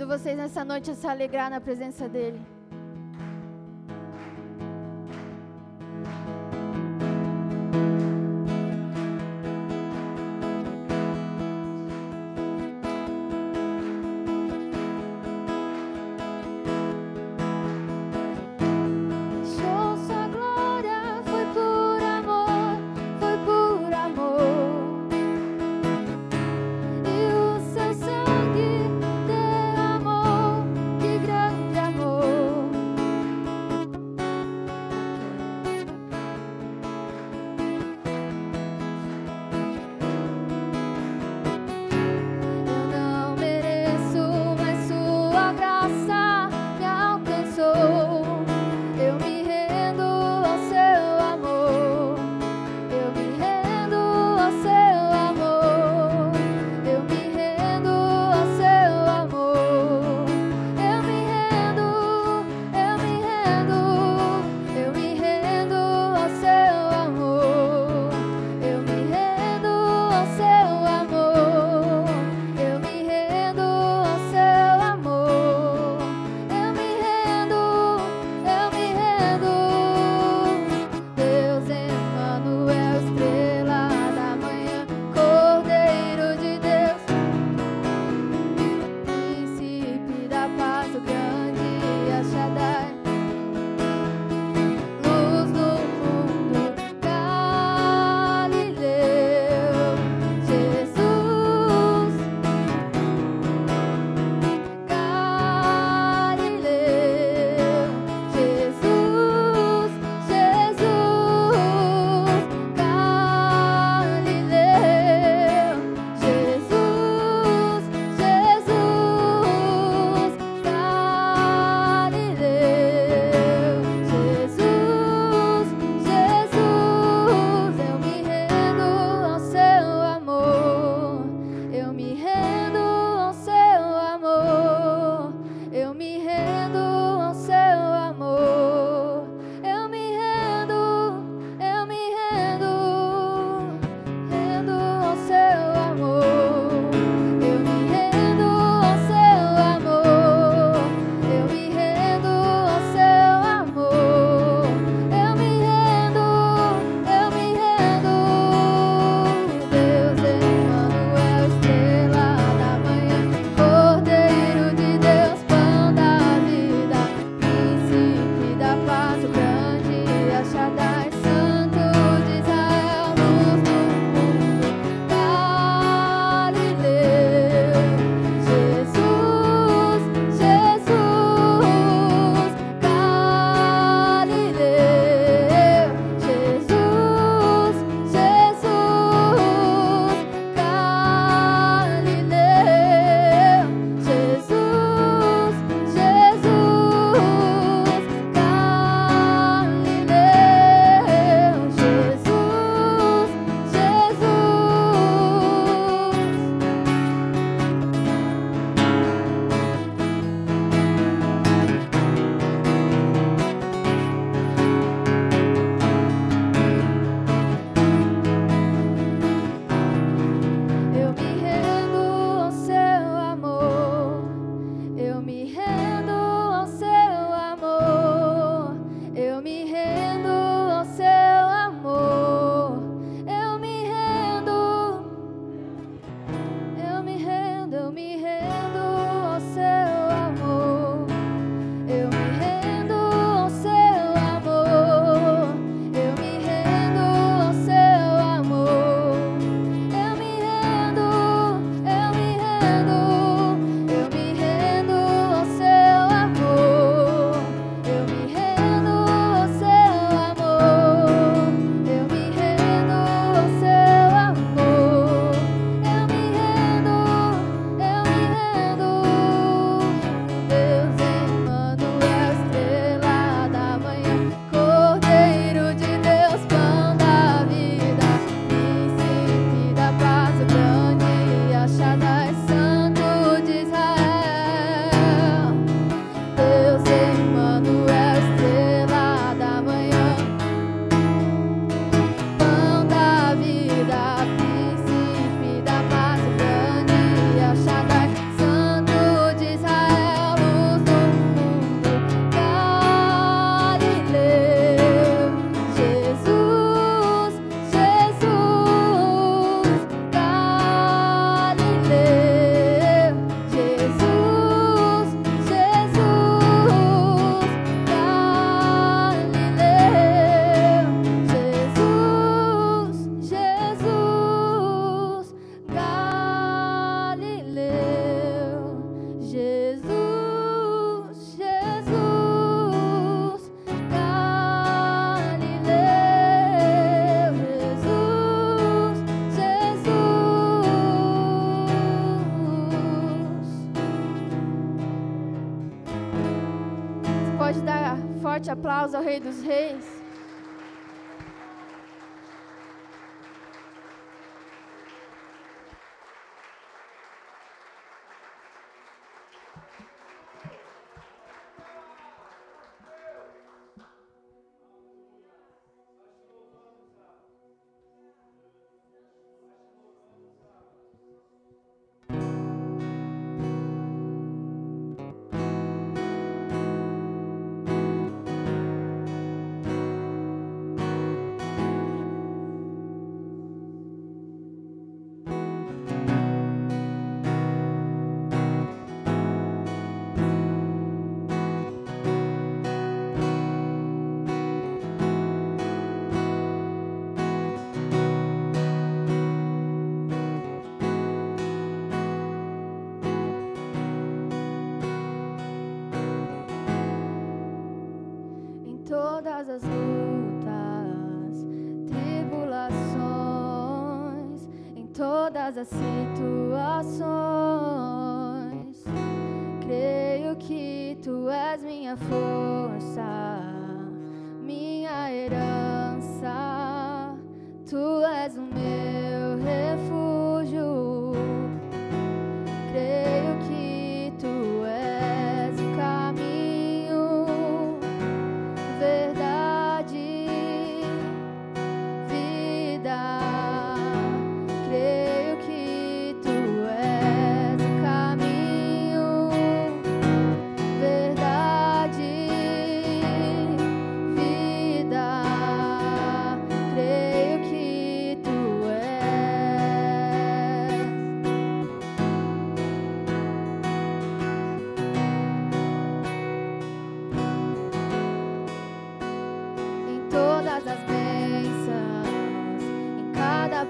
Convido vocês nessa noite a se alegrar na presença dEle. Todas as lutas, tribulações, em todas as situações. Creio que tu és minha força, minha herança, tu és o meu refúgio. Para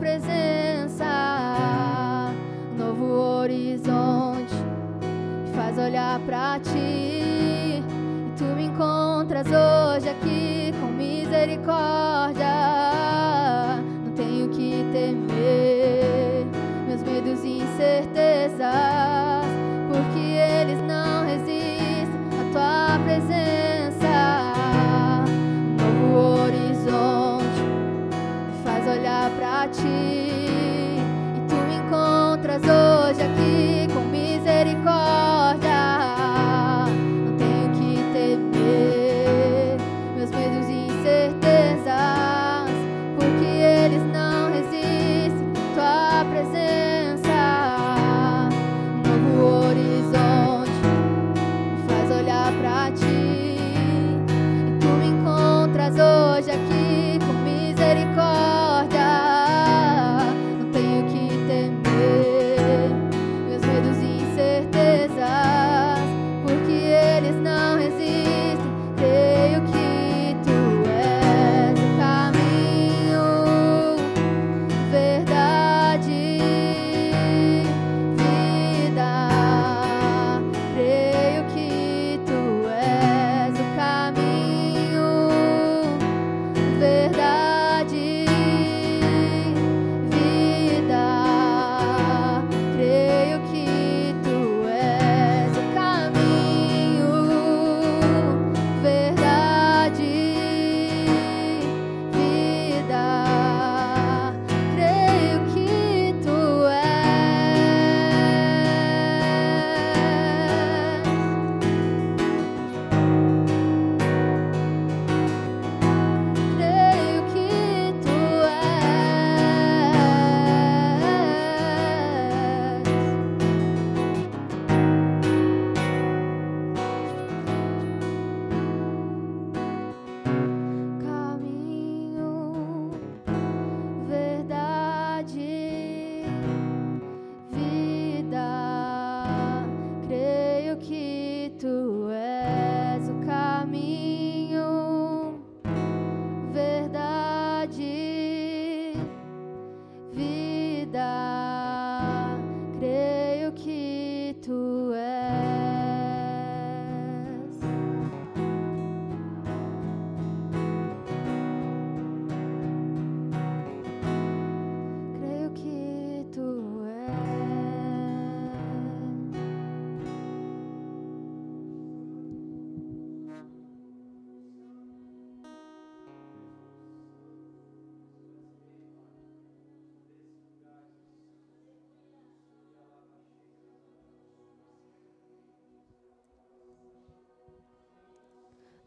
presença. Um novo horizonte me faz olhar para ti. E tu me encontras hoje aqui com misericórdia. Não tenho que temer meus medos e incertezas, hoje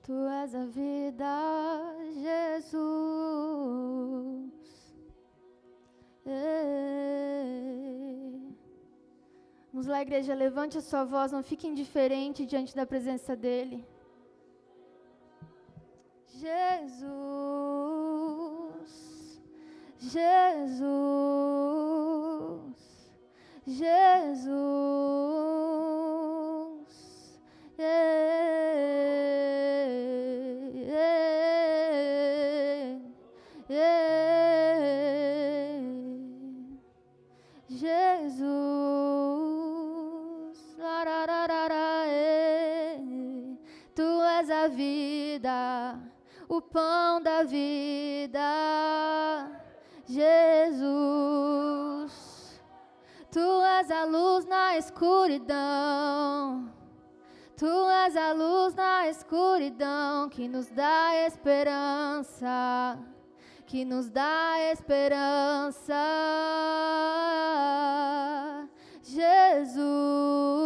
Tu és a vida, Jesus. Ei. Vamos lá, igreja, levante a sua voz, não fique indiferente diante da presença dEle. Jesus, Jesus, Jesus, vida, Jesus. Tu és a luz na escuridão. Tu és a luz na escuridão que nos dá esperança, que nos dá esperança. Jesus.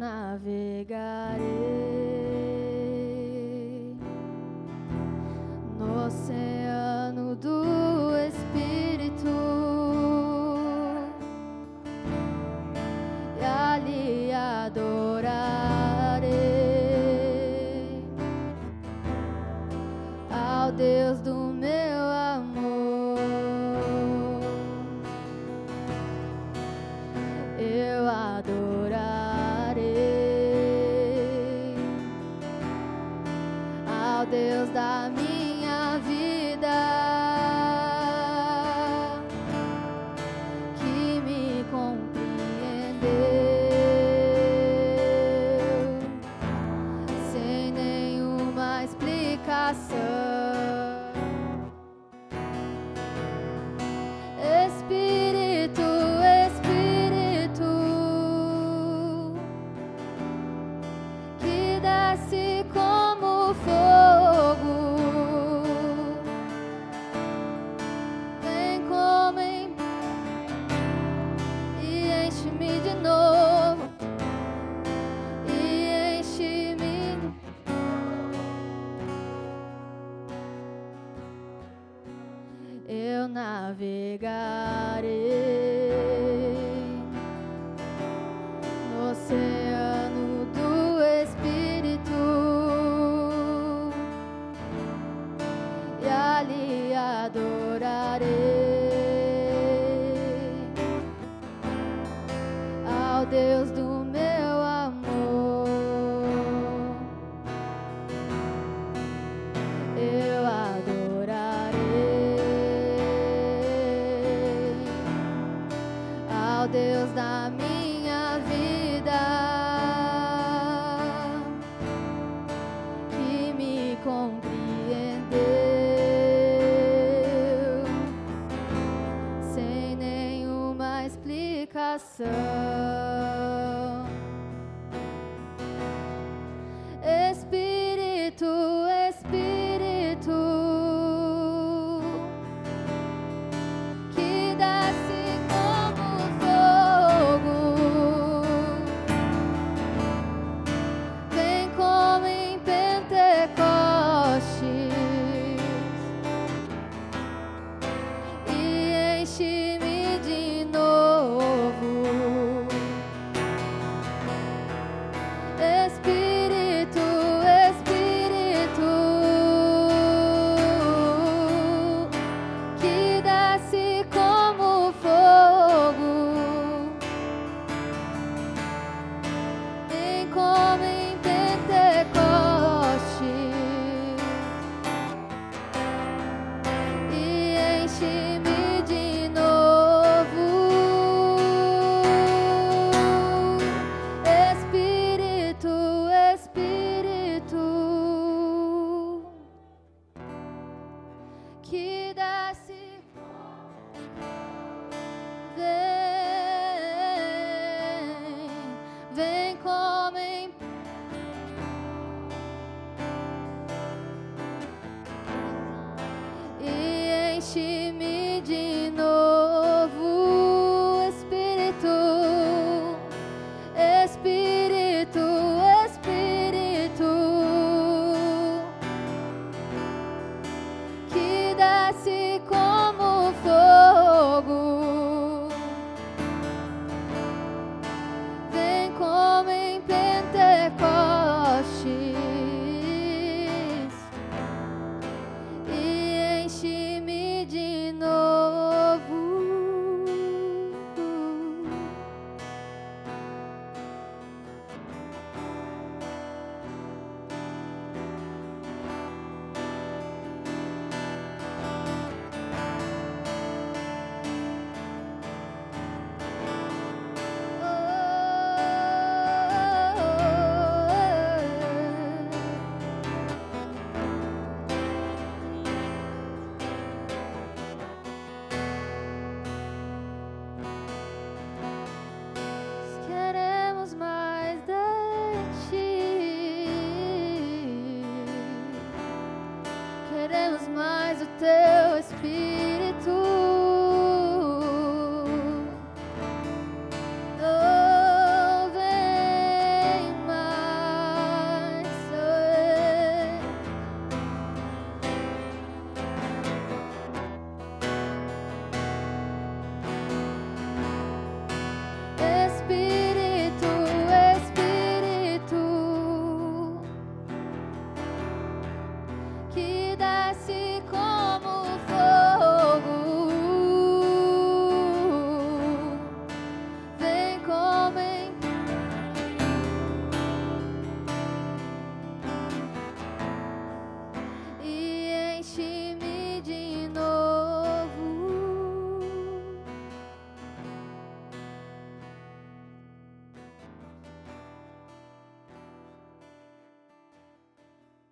navegarei. Eu navegarei no oceano